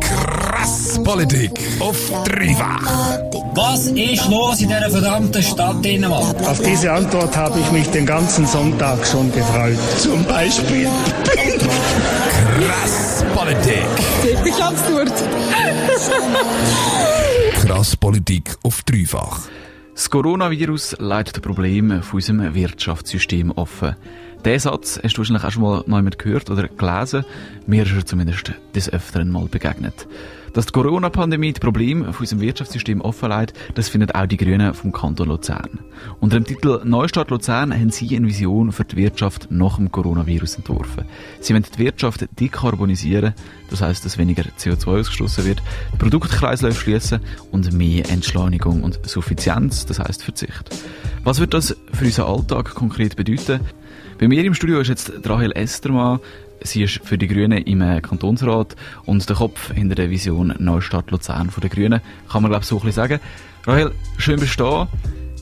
Krass Politik auf dreifach. Was ist los in dieser verdammten Stadt Dänemark? Auf diese Antwort habe ich mich den ganzen Sonntag schon gefreut. Zum Beispiel. Krass Politik. Ich hab's durch. Krass Politik auf dreifach. Das Coronavirus leitet Probleme von unserem Wirtschaftssystem offen. Diesen Satz hast du wahrscheinlich auch schon mal noch jemand gehört oder gelesen. Mir ist er zumindest des Öfteren mal begegnet. Dass die Corona-Pandemie die Probleme von unserem Wirtschaftssystem offenlegt, das finden auch die Grünen vom Kanton Luzern. Unter dem Titel Neustart Luzern haben sie eine Vision für die Wirtschaft nach dem Coronavirus entworfen. Sie wollen die Wirtschaft dekarbonisieren, das heißt, dass weniger CO2 ausgestoßen wird, Produktkreisläufe schließen und mehr Entschleunigung und Suffizienz, das heißt Verzicht. Was wird das für unseren Alltag konkret bedeuten? Bei mir im Studio ist jetzt Rahel Estermann. Sie ist für die Grünen im äh, Kantonsrat und der Kopf hinter der Vision Neustadt Luzern von den Grünen, kann man glaube ich so ein bisschen sagen. Rahel, schön bist du da.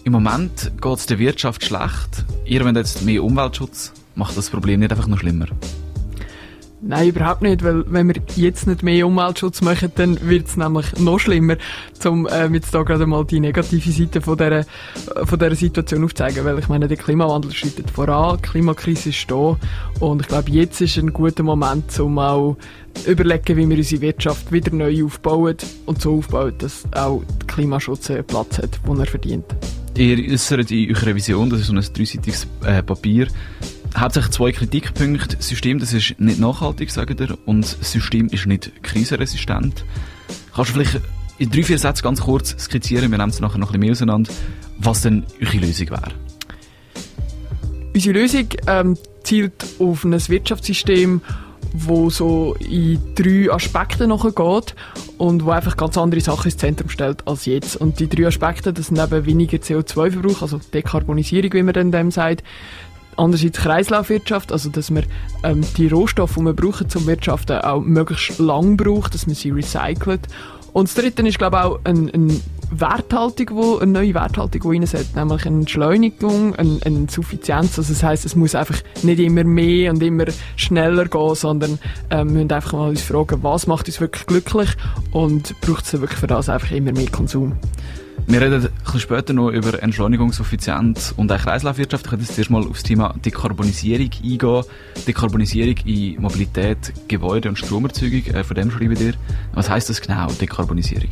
Im Moment geht es der Wirtschaft schlecht. Ihr wollt jetzt mehr Umweltschutz. Macht das Problem nicht einfach noch schlimmer? Nein, überhaupt nicht, weil wenn wir jetzt nicht mehr Umweltschutz machen, dann wird es nämlich noch schlimmer, um ähm, jetzt da gerade mal die negative Seite von dieser, von dieser Situation aufzuzeigen, weil ich meine, der Klimawandel schreitet voran, die Klimakrise ist da und ich glaube, jetzt ist ein guter Moment, um auch überlegen, wie wir unsere Wirtschaft wieder neu aufbauen und so aufbauen, dass auch der Klimaschutz einen Platz hat, den er verdient. Ihr äußert in eurer Vision, das ist so ein dreiseitiges äh, Papier, hauptsächlich zwei Kritikpunkte. Das System, das ist nicht nachhaltig, sagt ihr, und das System ist nicht krisenresistent. Kannst du vielleicht in drei, vier Sätzen ganz kurz skizzieren, wir nehmen es nachher noch ein bisschen mehr auseinander, was denn eure Lösung wäre? Unsere Lösung ähm, zielt auf ein Wirtschaftssystem, wo so in drei Aspekte nachgeht und wo einfach ganz andere Sachen ins Zentrum stellt als jetzt. Und die drei Aspekte, das sind eben weniger CO2-Verbrauch, also Dekarbonisierung, wie man dann dem sagt, Andererseits Kreislaufwirtschaft, also dass man ähm, die Rohstoffe, die wir brauchen zum Wirtschaften, auch möglichst lang braucht, dass man sie recycelt. Und das Dritte ist, glaube ich, auch eine, eine Werthaltung, wo, eine neue Werthaltung, die reinsetzt, nämlich eine Entschleunigung, eine, eine Suffizienz. Also das heißt, es muss einfach nicht immer mehr und immer schneller gehen, sondern ähm, wir müssen einfach mal uns fragen, was macht uns wirklich glücklich und braucht es wirklich für das einfach immer mehr Konsum. Wir reden ein bisschen später noch über Entschleunigungssuffizienz und auch Kreislaufwirtschaft. Ich werde jetzt erstmal auf das Thema Dekarbonisierung eingehen. Dekarbonisierung in Mobilität, Gebäude und Stromerzeugung. Äh, von dem schreibe ich dir. Was heisst das genau, Dekarbonisierung?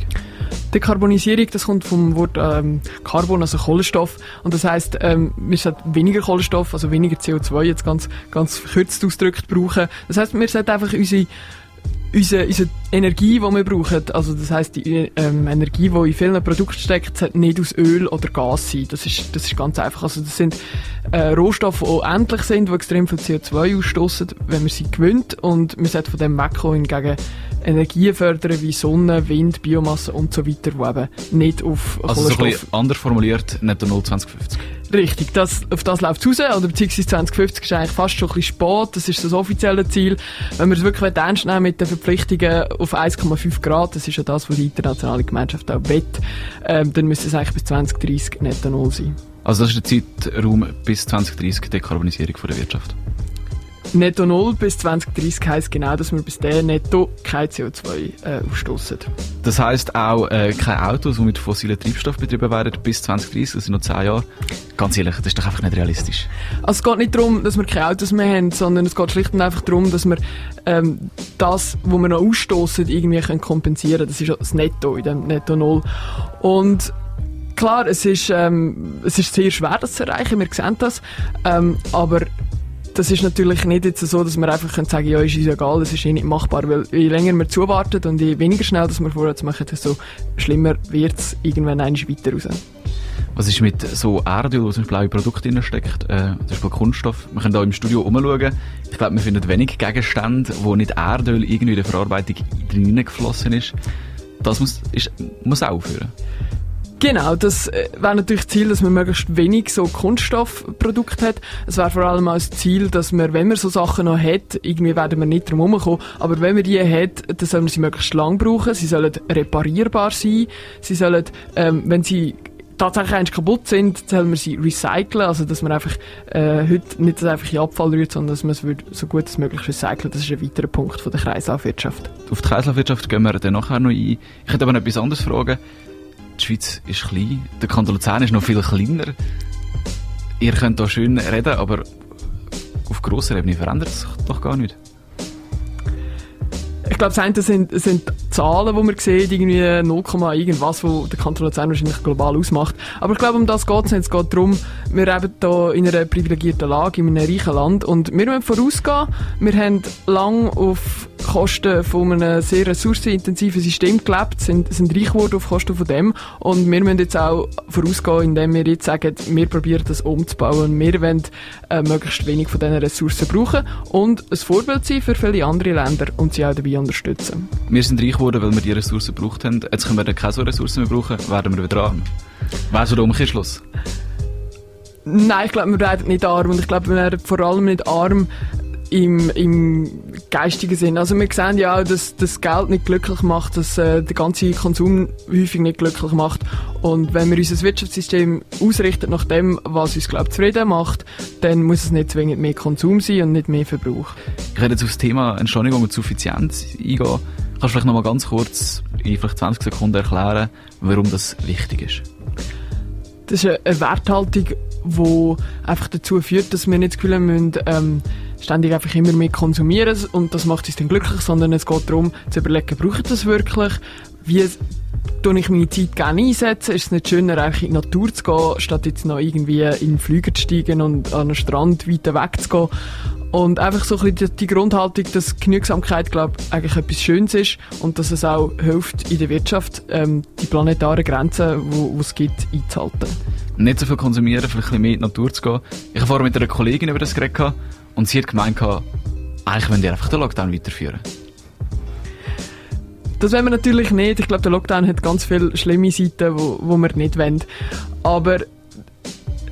Dekarbonisierung, das kommt vom Wort ähm, Carbon, also Kohlenstoff. Und das heisst, ähm, wir sollten weniger Kohlenstoff, also weniger CO2 jetzt ganz, ganz verkürzt ausgedrückt brauchen. Das heisst, wir sollten einfach unsere unsere, unsere Energie, die wir brauchen, also das heisst, die ähm, Energie, die in vielen Produkten steckt, sollte nicht aus Öl oder Gas sein. Das ist, das ist ganz einfach. Also das sind äh, Rohstoffe, die endlich sind, die extrem viel CO2 ausstoßen, wenn man sie gewinnt. Und man sollte von dem wegkommen, hingegen Energien fördern wie Sonne, Wind, Biomasse und so weiter, die eben nicht auf Also so ein bisschen anders formuliert, netto 0 2050. Richtig, das, auf das läuft es raus, oder beziehungsweise 2050 ist eigentlich fast schon ein bisschen spät, das ist das offizielle Ziel. Wenn wir es wirklich ernst nehmen mit den Verpflichtungen auf 1,5 Grad, das ist ja das, was die internationale Gemeinschaft auch will, ähm, dann müsste es eigentlich bis 2030 netto null sein. Also das ist der Zeitraum bis 2030 Dekarbonisierung von der Wirtschaft? Netto Null bis 2030 heisst genau, dass wir bis dahin netto kein CO2 äh, ausstoßen. Das heisst auch äh, keine Autos, die mit fossilen Treibstoff betrieben werden bis 2030, das sind noch 10 Jahre. Ganz ehrlich, das ist doch einfach nicht realistisch. Also es geht nicht darum, dass wir keine Autos mehr haben, sondern es geht schlicht und einfach darum, dass wir ähm, das, was wir noch ausstoßen, irgendwie können kompensieren. Das ist das Netto in dem Netto Null. Und klar, es ist, ähm, es ist sehr schwer, das zu erreichen, wir sehen das, ähm, aber das ist natürlich nicht jetzt so, dass wir einfach können sagen ja, ist uns egal, das ist eh nicht machbar, weil je länger wir zuwarten und je weniger schnell dass wir vorwärts machen, desto schlimmer wird es irgendwann eines weiter raus. Was ist mit so Erdöl, auch in Produkten drin steckt, äh, zum Beispiel Kunststoff? Wir können da im Studio umschauen. Ich glaube, wir finden wenig Gegenstände, wo nicht Erdöl irgendwie in der Verarbeitung reingeflossen ist. Das muss, ist, muss aufhören. Genau, das äh, wäre natürlich Ziel, dass man möglichst wenig so Kunststoffprodukte hat. Es wäre vor allem auch das Ziel, dass man, wenn man so Sachen noch hat, irgendwie werden wir nicht drum kommen, aber wenn man die hat, dann soll man sie möglichst lang brauchen. Sie sollen reparierbar sein. Sie sollen, ähm, wenn sie tatsächlich eins kaputt sind, sollen wir sie recyceln, also dass man einfach äh, heute nicht das einfach in Abfall rührt, sondern dass man es so gut als möglich recyceln. Das ist ein weiterer Punkt von der Kreislaufwirtschaft. Auf die Kreislaufwirtschaft gehen wir dann nachher noch ein. Ich könnte aber noch etwas anderes fragen. Die Schweiz ist klein, der Kanton Luzern ist noch viel kleiner. Ihr könnt da schön reden, aber auf grosser Ebene verändert sich doch gar nicht. Ich glaube, das eine sind, sind Zahlen, die man sieht, irgendwie 0, irgendwas, wo der Kanton Luzern wahrscheinlich global ausmacht. Aber ich glaube, um das geht es nicht. Es geht darum, wir leben hier in einer privilegierten Lage, in einem reichen Land und wir müssen vorausgehen. Wir haben lange auf Kosten von einem sehr ressourcenintensiven System gelebt, sind, sind reich geworden auf Kosten von dem und wir müssen jetzt auch vorausgehen, indem wir jetzt sagen, wir probieren das umzubauen. Wir wollen äh, möglichst wenig von diesen Ressourcen brauchen und ein Vorbild sein für viele andere Länder und sie auch dabei unterstützen. Wir sind reich geworden, weil wir die Ressourcen gebraucht haben. Jetzt können wir dann keine so Ressourcen mehr brauchen, werden wir wieder arm. Wäre so der Umkehrschluss? Nein, ich glaube, wir werden nicht arm und ich glaube, wir werden vor allem nicht arm im, im geistigen Sinn. Also wir sehen ja auch, dass das Geld nicht glücklich macht, dass äh, der ganze Konsum häufig nicht glücklich macht. Und wenn wir unser Wirtschaftssystem ausrichten nach dem, was uns glaube zufrieden macht, dann muss es nicht zwingend mehr Konsum sein und nicht mehr Verbrauch. Ich werde jetzt auf das Thema Entschleunigung und Suffizienz eingehen. Kannst du vielleicht noch mal ganz kurz in vielleicht 20 Sekunden erklären, warum das wichtig ist? Das ist eine Werthaltung, die einfach dazu führt, dass wir nicht das Gefühl haben, müssen, ähm, ständig einfach immer mehr konsumieren und das macht uns dann glücklich, sondern es geht darum, zu überlegen, brauche ich das wirklich? Wie tue ich meine Zeit gerne einsetzen? Ist es nicht schöner, einfach in die Natur zu gehen, statt jetzt noch irgendwie in den Flüger zu steigen und an den Strand weiter weg zu gehen? Und einfach so ein bisschen die Grundhaltung, dass Genügsamkeit, glaube ich, eigentlich etwas Schönes ist und dass es auch hilft, in der Wirtschaft ähm, die planetaren Grenzen, die es gibt, einzuhalten. Nicht so viel konsumieren, vielleicht ein bisschen mehr in die Natur zu gehen. Ich habe vorher mit einer Kollegin über das geredet und sie hat gemeint, eigentlich wollen die einfach den Lockdown weiterführen. Das wollen wir natürlich nicht. Ich glaube, der Lockdown hat ganz viele schlimme Seiten, wo, wo wir nicht wollen. Aber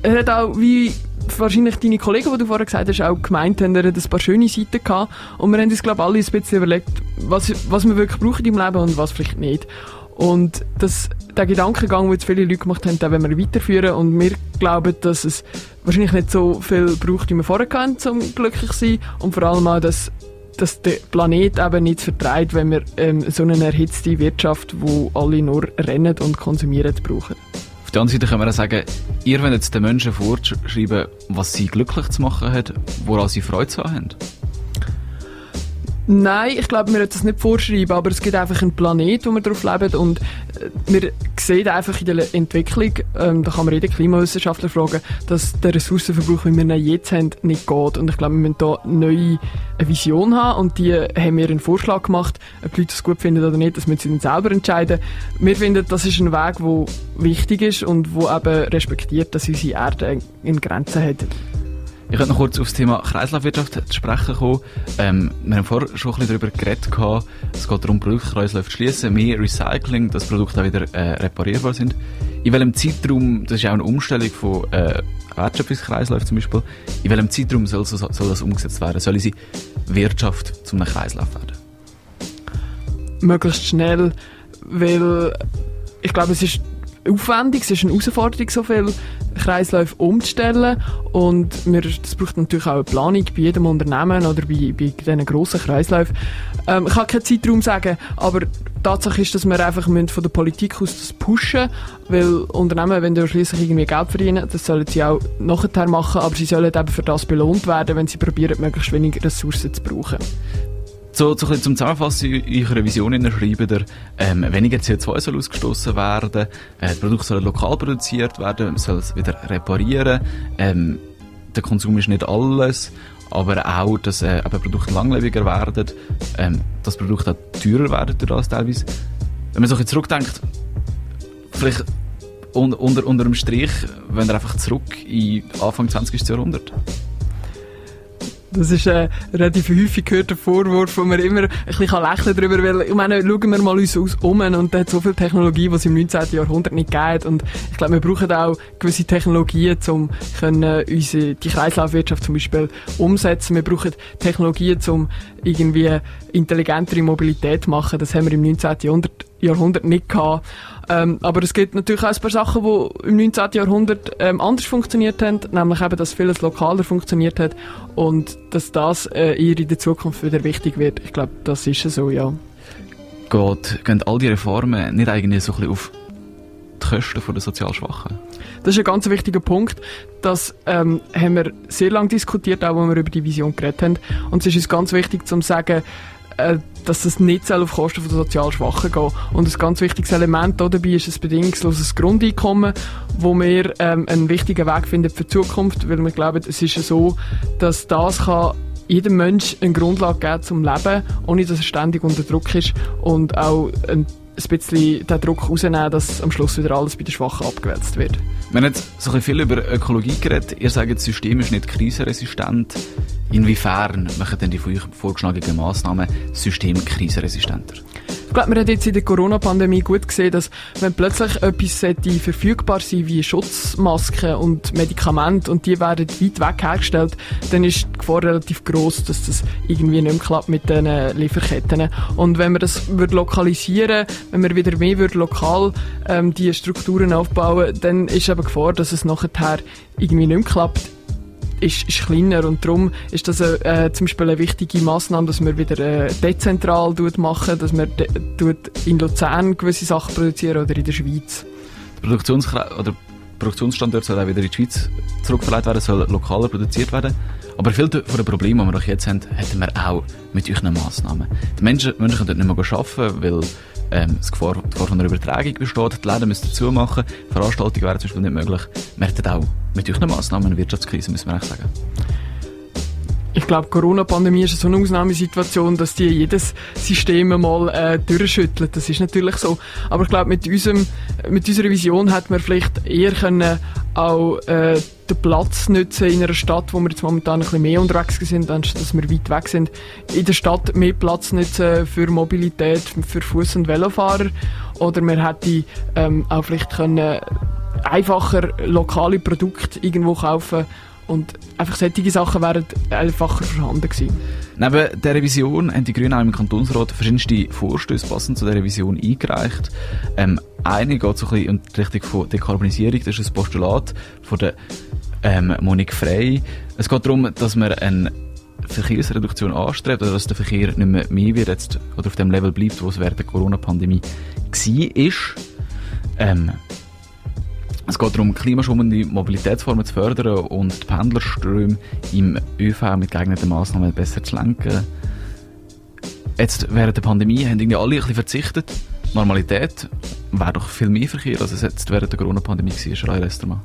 er hat auch, wie wahrscheinlich deine Kollegen, die du vorher gesagt hast, auch gemeint haben, er hat ein paar schöne Seiten gehabt. Und wir haben uns, glaube ich, alle ein bisschen überlegt, was, was wir wirklich brauchen im Leben und was vielleicht nicht. Und das, der Gedankengang, den jetzt viele Leute gemacht haben, den wollen wir weiterführen. Und wir glauben, dass es wahrscheinlich nicht so viel braucht, wie wir vorher hatten, um glücklich zu sein. Und vor allem auch, dass, dass der Planet eben nicht vertreibt, wenn wir ähm, so eine erhitzte Wirtschaft, wo alle nur rennen und konsumieren, brauchen. Auf der anderen Seite können wir sagen, ihr wollt jetzt den Menschen vorschreiben, was sie glücklich zu machen hat, woran sie Freude zu haben. Nein, ich glaube, wir das nicht vorschreiben, aber es gibt einfach einen Planet, wo wir drauf leben und äh, wir sehen einfach in der Entwicklung, ähm, da kann man jeden Klimawissenschaftler fragen, dass der Ressourcenverbrauch, wie wir ihn jetzt haben, nicht geht. Und ich glaube, wir müssen da eine neue Vision haben und die haben wir einen Vorschlag gemacht, ob die Leute das gut finden oder nicht, das müssen sie dann selber entscheiden. Wir finden, das ist ein Weg, der wichtig ist und wo eben respektiert, dass unsere Erde eine Grenze hat. Ich könnte noch kurz auf das Thema Kreislaufwirtschaft zu sprechen kommen. Ähm, wir haben vorher schon ein bisschen darüber geredet. Gehabt. Es geht darum, Produktkreisläufe zu schließen, mehr Recycling, dass Produkte auch wieder äh, reparierbar sind. In welchem Zeitraum, das ist auch eine Umstellung von äh, Wertschöpfungskreisläufen zum Beispiel, in welchem Zeitraum soll, soll das umgesetzt werden? Soll unsere Wirtschaft zu einem Kreislauf werden? Möglichst schnell, weil ich glaube, es ist aufwendig, es ist eine Herausforderung, so viele Kreisläufe umzustellen und wir, das braucht natürlich auch eine Planung bei jedem Unternehmen oder bei, bei diesen grossen Kreisläufen. Ähm, ich kann keinen Zeitraum sagen, aber Tatsache ist, dass wir einfach von der Politik aus das pushen, weil Unternehmen, wenn sie schließlich irgendwie Geld verdienen, das sollen sie auch nachher machen, aber sie sollen eben für das belohnt werden, wenn sie probieren, möglichst wenig Ressourcen zu brauchen. So, so ein zum Zusammenfassen in eurer Vision schreibt ihr, ähm, weniger CO2 soll ausgestoßen werden, äh, die Produkte sollen lokal produziert werden, man soll es wieder reparieren, ähm, der Konsum ist nicht alles, aber auch, dass äh, Produkte langlebiger werden, ähm, dass Produkte auch teurer werden durch das teilweise. Wenn man so ein zurückdenkt, vielleicht un unter, unter dem Strich, wenn er einfach zurück in Anfang 20. Jahrhundert. Das ist ein relativ häufig gehörter Vorwurf, wo man immer ein bisschen lächeln darüber weil ich meine, schauen wir mal uns aus um und da hat so viel Technologie, die es im 19. Jahrhundert nicht gibt und ich glaube, wir brauchen auch gewisse Technologien, um können unsere, die Kreislaufwirtschaft zum Beispiel umsetzen. Wir brauchen Technologien, um irgendwie intelligentere Mobilität zu machen. Das haben wir im 19. Jahrhundert Jahrhundert nicht gehabt. Ähm, aber es gibt natürlich auch ein paar Sachen, die im 19. Jahrhundert ähm, anders funktioniert haben, nämlich eben, dass vieles lokaler funktioniert hat und dass das äh, eher in der Zukunft wieder wichtig wird. Ich glaube, das ist so, ja. Geht, gehen all die Reformen nicht eigentlich so ein bisschen auf die Kosten der sozial Schwachen? Das ist ein ganz wichtiger Punkt. Das ähm, haben wir sehr lange diskutiert, auch als wir über die Vision geredet haben. Und es ist uns ganz wichtig zu sagen, äh, dass das nicht auf Kosten der sozial Schwachen geht. Und ein ganz wichtiges Element dabei ist ein bedingungsloses Grundeinkommen, wo wir ähm, einen wichtigen Weg finden für die Zukunft, weil wir glauben, es ist so, dass das kann jedem Mensch eine Grundlage geben zum Leben, ohne dass er ständig unter Druck ist und auch ein ein bisschen den Druck rausnehmen, dass am Schluss wieder alles bei den Schwachen abgewälzt wird. Wir haben jetzt so viel über Ökologie geredet. Ihr sagt, das System ist nicht krisenresistent. Inwiefern machen denn die vorgeschlagenen Massnahmen das System krisenresistenter? Ich glaube, man hat jetzt in der Corona-Pandemie gut gesehen, dass wenn plötzlich etwas verfügbar sein wie Schutzmasken und Medikamente und die werden weit weg hergestellt, dann ist die Gefahr relativ groß, dass das irgendwie nicht mehr klappt mit den Lieferketten. Und wenn wir das würde lokalisieren, wenn wir wieder mehr würde lokal ähm, die Strukturen aufbauen, dann ist aber Gefahr, dass es nachher irgendwie nicht mehr klappt ist, ist kleiner und darum ist das äh, zum Beispiel eine wichtige Maßnahme, dass wir wieder äh, dezentral machen, dass wir in Luzern gewisse Sachen produzieren oder in der Schweiz. Der Produktionsstandort soll auch wieder in die Schweiz zurückverleiht werden, soll lokaler produziert werden. Aber viele von den Problemen, die wir jetzt haben, hätten wir auch mit euren Massnahmen. Die Menschen, Menschen können dort nicht mehr arbeiten, weil ähm, das Gefahr, die Gefahr von einer Übertragung besteht. Die Läden müssen zumachen, Veranstaltungen wären zum Beispiel nicht möglich. Wir hätten auch mit euren Massnahmen eine Wirtschaftskrise, müssen wir eigentlich sagen. Ich glaube, Corona-Pandemie ist so eine Ausnahmesituation, dass die jedes System mal äh, durchschüttelt. Das ist natürlich so. Aber ich glaube, mit, mit unserer Vision hätten wir vielleicht eher können auch äh, den Platz nutzen in einer Stadt, wo wir jetzt momentan ein bisschen mehr unterwegs sind, anstatt dass wir weit weg sind. In der Stadt mehr Platz nutzen für Mobilität, für Fuß- und Velofahrer. Oder wir hätten ähm, auch vielleicht können einfacher lokale Produkte irgendwo kaufen und einfach solche Sachen wären einfacher vorhanden gewesen. Neben der Revision haben die Grünen auch im Kantonsrat verschiedenste Vorstöße passend zu der Revision eingereicht. Ähm, eine geht so ein bisschen in Richtung von Dekarbonisierung. Das ist ein Postulat von der ähm, Monique Frey. Es geht darum, dass man eine Verkehrsreduktion anstrebt, oder dass der Verkehr nicht mehr mehr wird jetzt, oder auf dem Level bleibt, wo es während der Corona-Pandemie war. Ähm, es geht darum, klimaschonende Mobilitätsformen zu fördern und die Pendlerströme im ÖV mit geeigneten Massnahmen besser zu lenken. Jetzt während der Pandemie haben irgendwie alle ein bisschen verzichtet. Normalität wäre doch viel mehr Verkehr, als es jetzt während der Corona-Pandemie war, Rai Restermann.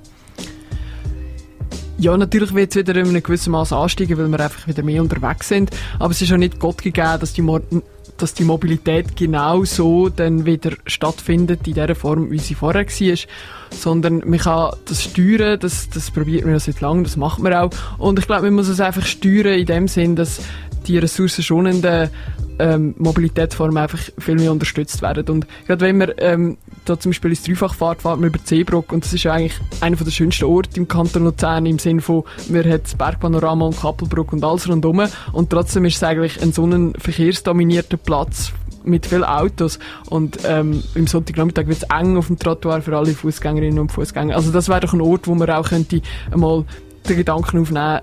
Ja, natürlich wird es wieder in einem gewissen Maß ansteigen, weil wir einfach wieder mehr unterwegs sind. Aber es ist auch nicht Gott gegeben, dass die dass die Mobilität genau so dann wieder stattfindet in der Form, wie sie vorher war, sondern man kann das steuern, das, das probiert man ja seit langem, das macht man auch. Und ich glaube, man muss es einfach steuern in dem Sinn, dass die ressourcenschonenden ähm, Mobilitätsformen einfach viel mehr unterstützt werden. Und gerade wenn wir ähm, da zum Beispiel ins Dreifachfahrt fahren wir über Seebruck und das ist ja eigentlich einer der schönsten Orte im Kanton Luzern im Sinne von, wir haben das Bergpanorama und Kappelbruck und alles rundherum und trotzdem ist es eigentlich ein so ein verkehrsdominierter Platz mit vielen Autos und ähm, im Sonntagnachmittag wird es eng auf dem Trottoir für alle Fußgängerinnen und Fußgänger. Also das wäre doch ein Ort, wo man auch könnte einmal den Gedanken aufnehmen,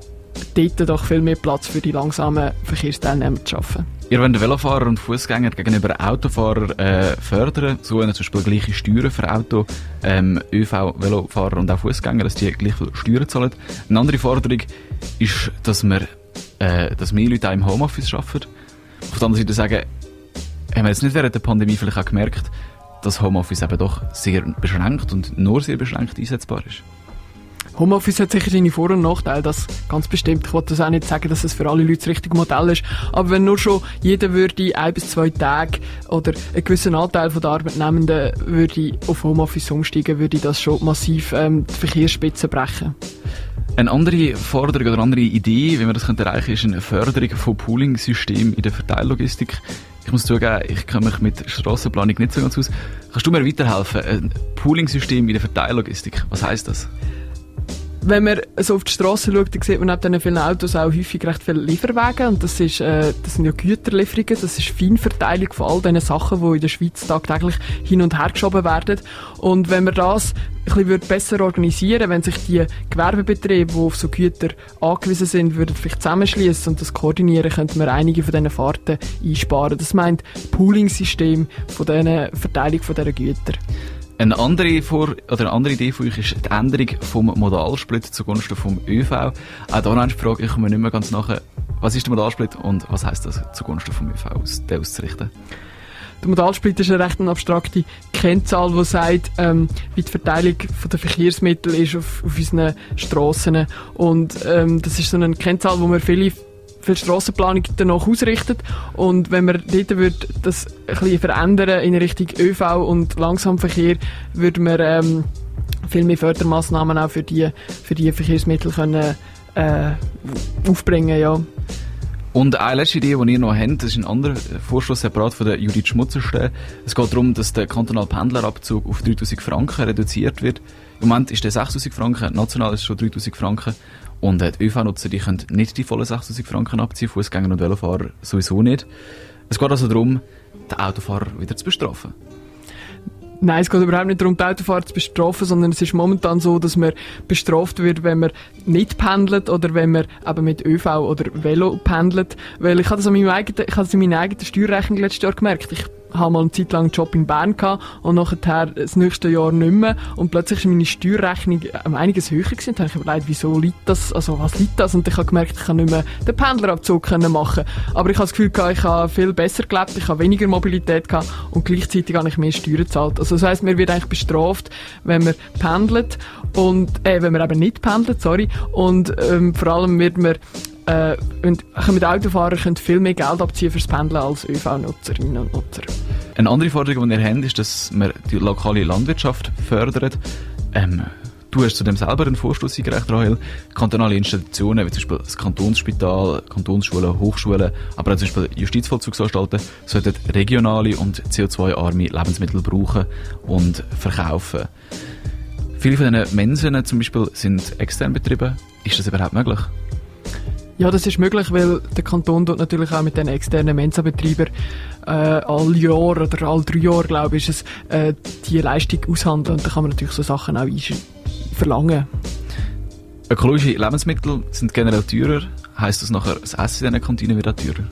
dort doch viel mehr Platz für die langsamen Verkehrsteilnehmer zu schaffen. Ihr wollt Velofahrer und Fußgänger gegenüber Autofahrer äh, fördern, so zum Beispiel gleiche Steuern für Auto, ähm, ÖV, Velofahrer und auch Fußgänger, dass die gleich viel Steuern zahlen. Eine andere Forderung ist, dass wir, äh, dass mehr Leute auch im Homeoffice arbeiten. Auf der anderen Seite sagen, haben wir jetzt nicht während der Pandemie vielleicht auch gemerkt, dass Homeoffice eben doch sehr beschränkt und nur sehr beschränkt einsetzbar ist. Homeoffice hat sicher seine Vor- und Nachteile, das ganz bestimmt. Ich wollte das auch nicht sagen, dass es für alle Leute das richtige Modell ist. Aber wenn nur schon jeder würde ein bis zwei Tage oder einen gewissen Anteil der Arbeitnehmenden würde auf Homeoffice umsteigen, würde das schon massiv ähm, die Verkehrsspitze brechen. Eine andere Forderung oder andere Idee, wie man das könnte erreichen, ist eine Förderung von Pooling-Systemen in der Verteillogistik. Ich muss zugeben, ich kenne mich mit Strassenplanung nicht so ganz aus. Kannst du mir weiterhelfen? Ein Pooling-System in der Verteillogistik, was heißt das? Wenn man so auf die Straße schaut, dann sieht man neben diesen vielen Autos auch häufig recht viele Lieferwagen. Und das, ist, äh, das sind ja Güterlieferungen, das ist Feinverteilung von all diesen Sachen, die in der Schweiz tagtäglich hin und her geschoben werden. Und wenn man das ein bisschen besser organisieren wenn sich die Gewerbebetriebe, die auf so Güter angewiesen sind, würden vielleicht zusammenschließen und das koordinieren, könnte man einige von diesen Fahrten einsparen. Das meint Pooling-System von dieser Verteilung von dieser Güter. Eine andere, Vor oder eine andere Idee von euch ist die Änderung vom Modalsplit zugunsten vom ÖV. Auch da die Frage, ich komme nicht mehr ganz nachher. Was ist der Modalsplit und was heißt das zugunsten vom ÖV aus, auszurichten? Der Modalsplit ist eine recht abstrakte Kennzahl, die sagt, ähm, wie die Verteilung der Verkehrsmittel ist auf, auf unseren Strassen. Und ähm, das ist so eine Kennzahl, wo wir viele für die Strassenplanung danach ausrichtet. Und wenn man dort würde das ein bisschen verändern in Richtung ÖV und Langsamverkehr, würde man ähm, viel mehr Fördermaßnahmen auch für die, für die Verkehrsmittel können, äh, aufbringen, ja. Und eine letzte Idee, die ihr noch habt, das ist ein anderer Vorschluss separat von der Judith Schmutzerste. Es geht darum, dass der kantonale Pendlerabzug auf 3000 Franken reduziert wird. Im Moment ist der 6000 Franken, national ist es schon 3000 Franken. Und äh, die ÖV-Nutzer, können nicht die vollen 6000 Franken abziehen, Fußgänger und Velofahrer sowieso nicht. Es geht also darum, den Autofahrer wieder zu bestrafen. Nein, es geht überhaupt nicht darum, die Autofahrer zu bestrafen, sondern es ist momentan so, dass man bestraft wird, wenn man nicht pendelt oder wenn man eben mit ÖV oder Velo pendelt. Weil ich habe das, an meinem eigenen, ich habe das in meiner eigenen Steuerrechnung letztes Jahr gemerkt. Ich habe mal eine Zeit lang einen Job in Bern gehabt und nachher das nächste Jahr nicht mehr. Und plötzlich ist meine Steuerrechnung um einiges höher gewesen. Da habe ich überlegt, wieso liegt das, also was liegt das? Und ich habe gemerkt, ich kann nicht mehr den Pendlerabzug machen. Aber ich habe das Gefühl gehabt, ich habe viel besser gelebt, ich habe weniger Mobilität gehabt und gleichzeitig habe ich mehr Steuern gezahlt. Also das heisst, man wird eigentlich bestraft, wenn man pendelt und, äh, wenn man eben nicht pendelt, sorry. Und, ähm, vor allem wird man äh, mit Autofahrern könnt viel mehr Geld abziehen fürs Pendeln als ÖV-Nutzerinnen und Nutzer. Eine andere Forderung, die ihr habt, ist, dass man die lokale Landwirtschaft fördert. Ähm, du hast zu dem selber einen Vorstoß eingereicht, Rahel. Kantonale Institutionen, wie zum Beispiel das Kantonsspital, Kantonsschulen, Hochschulen, aber auch zum Beispiel Justizvollzugsanstalten, sollten regionale und CO2-arme Lebensmittel brauchen und verkaufen. Viele von diesen Mensen zum Beispiel sind extern betrieben. Ist das überhaupt möglich? Ja, das ist möglich, weil der Kanton dort natürlich auch mit den externen Mensa-Betreibern äh, all Jahr oder all drei Jahre, glaube ich, ist es, äh, die Leistung aushandeln und da kann man natürlich so Sachen auch verlangen. Ökologische Lebensmittel sind generell teurer. Heißt das nachher, das Essen in diesen Kantinen wird auch teurer?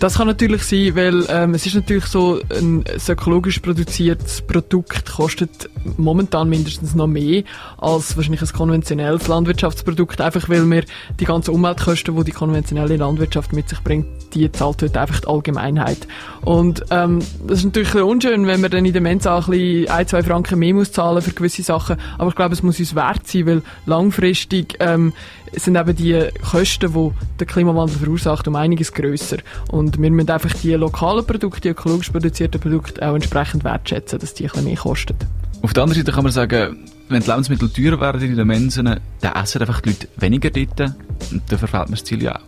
Das kann natürlich sein, weil ähm, es ist natürlich so, ein, ökologisch produziertes Produkt kostet momentan mindestens noch mehr als wahrscheinlich ein konventionelles Landwirtschaftsprodukt, einfach weil wir die ganzen Umweltkosten, die die konventionelle Landwirtschaft mit sich bringt, die zahlt heute einfach die Allgemeinheit. Und ähm, das ist natürlich unschön, wenn man dann in der Mensa ein, bisschen ein, zwei Franken mehr muss zahlen für gewisse Sachen, aber ich glaube, es muss uns wert sein, weil langfristig ähm, sind eben die Kosten, die der Klimawandel verursacht, um einiges grösser. Und wir müssen einfach die lokalen Produkte, die ökologisch produzierten Produkte auch entsprechend wertschätzen, dass die ein bisschen mehr kosten. Auf der anderen Seite kann man sagen, wenn die Lebensmittel teurer werden in den Mensen, dann essen einfach die Leute weniger dort und dann verfehlt man das Ziel ja auch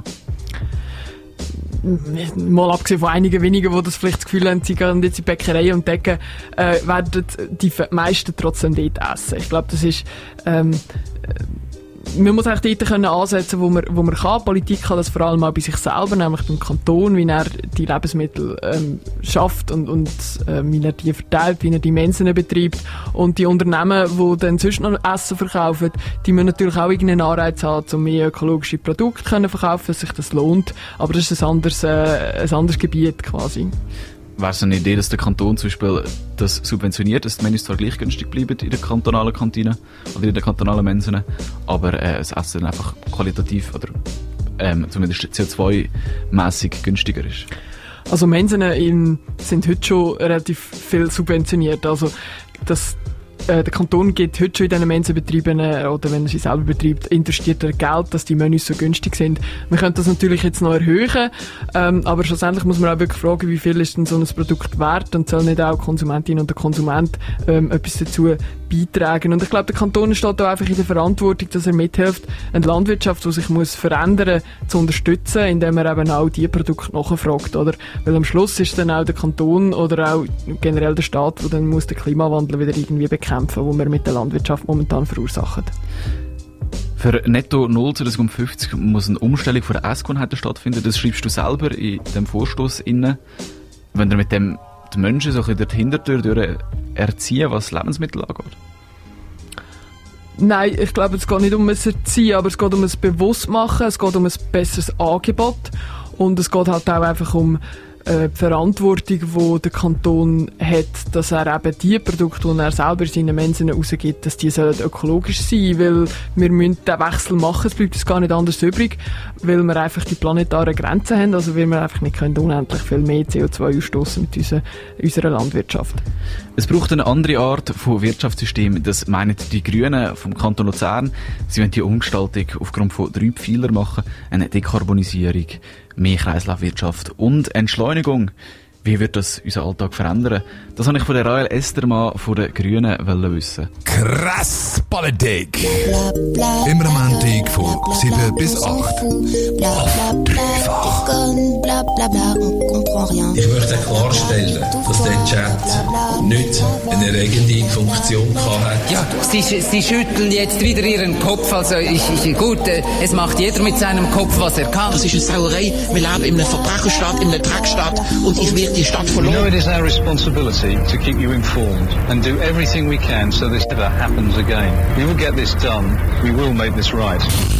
mal abgesehen von einigen wenigen, die das vielleicht das Gefühl haben, sie gehen jetzt in Bäckerei und Decken, äh, werden die meisten trotzdem dort essen. Ich glaube, das ist ähm, man muss eigentlich dort können ansetzen, wo man, wo man kann. Politik kann das vor allem auch bei sich selber, nämlich beim Kanton, wie er die Lebensmittel ähm, schafft und, und äh, wie er die verteilt, wie er die Mensen betreibt. Und die Unternehmen, die dann sonst noch Essen verkaufen, die müssen natürlich auch irgendeinen Anreiz haben, um mehr ökologische Produkte können verkaufen, dass sich das lohnt. Aber das ist ein anderes, äh, ein anderes Gebiet quasi wäre es eine Idee, dass der Kanton zum Beispiel das subventioniert, dass die Menüs zwar gleich günstig bleiben in der kantonalen Kantine oder in den kantonalen Mensen, aber äh, das Essen einfach qualitativ oder ähm, zumindest CO2-mäßig günstiger ist. Also Mensen in, sind heute schon relativ viel subventioniert. Also das der Kanton gibt heute schon in diesen Mensenbetrieben äh, oder wenn er sie selber betreibt, investiert er Geld, dass die Menüs so günstig sind. Man könnte das natürlich jetzt noch erhöhen, ähm, aber schlussendlich muss man auch wirklich fragen, wie viel ist denn so ein Produkt wert und soll nicht auch Konsumentin und der Konsument ähm, etwas dazu beitragen. Und ich glaube, der Kanton steht da einfach in der Verantwortung, dass er mithilft, eine Landwirtschaft, die sich muss verändern, zu unterstützen, indem er eben auch die Produkte nachfragt, oder? Weil am Schluss ist dann auch der Kanton oder auch generell der Staat, der dann muss den Klimawandel wieder irgendwie bekämpfen, wo wir mit der Landwirtschaft momentan verursachen. Für Netto 0 2050 muss eine Umstellung von der Essgewohnheiten stattfinden. Das schreibst du selber in dem Vorstoß inne. Wenn du mit dem die Menschen so ein bisschen die Hintertür durch erziehen, was Lebensmittel angeht? Nein, ich glaube, es geht nicht um ein Erziehen, aber es geht um ein Bewusstmachen, es geht um ein besseres Angebot und es geht halt auch einfach um äh, die Verantwortung, die der Kanton hat, dass er eben die Produkte, die er selber in seinen Mensen rausgibt, dass die sollen ökologisch sein, weil wir müssen den Wechsel machen, es bleibt uns gar nicht anders übrig, weil wir einfach die planetaren Grenzen haben, also weil wir einfach nicht können unendlich viel mehr CO2 ausstoßen mit unserer, unserer Landwirtschaft. Es braucht eine andere Art von Wirtschaftssystem, das meinen die Grünen vom Kanton Luzern. Sie wollen die Umgestaltung aufgrund von drei Pfeilern machen, eine Dekarbonisierung, mehr Kreislaufwirtschaft und Entschleunigung. Wie wird das unseren Alltag verändern? Das habe ich von der Rael Estermann von den Grünen wissen. Krass Politik. Immer am Montag von 7 bis 8. Auf dreifach. Ich möchte klarstellen, dass der Chat nicht eine erregende Funktion hatte. Ja, Sie, Sie schütteln jetzt wieder Ihren Kopf. Also ich, ich, gut, äh, es macht jeder mit seinem Kopf, was er kann. Das ist eine Sauerei. Wir leben in einem Verbrecherstaat, in einer Dreckstaat und ich werde die Stadt We know it is our responsibility to keep you informed and do everything we can so this never happens again. We will get this done. We will make this right.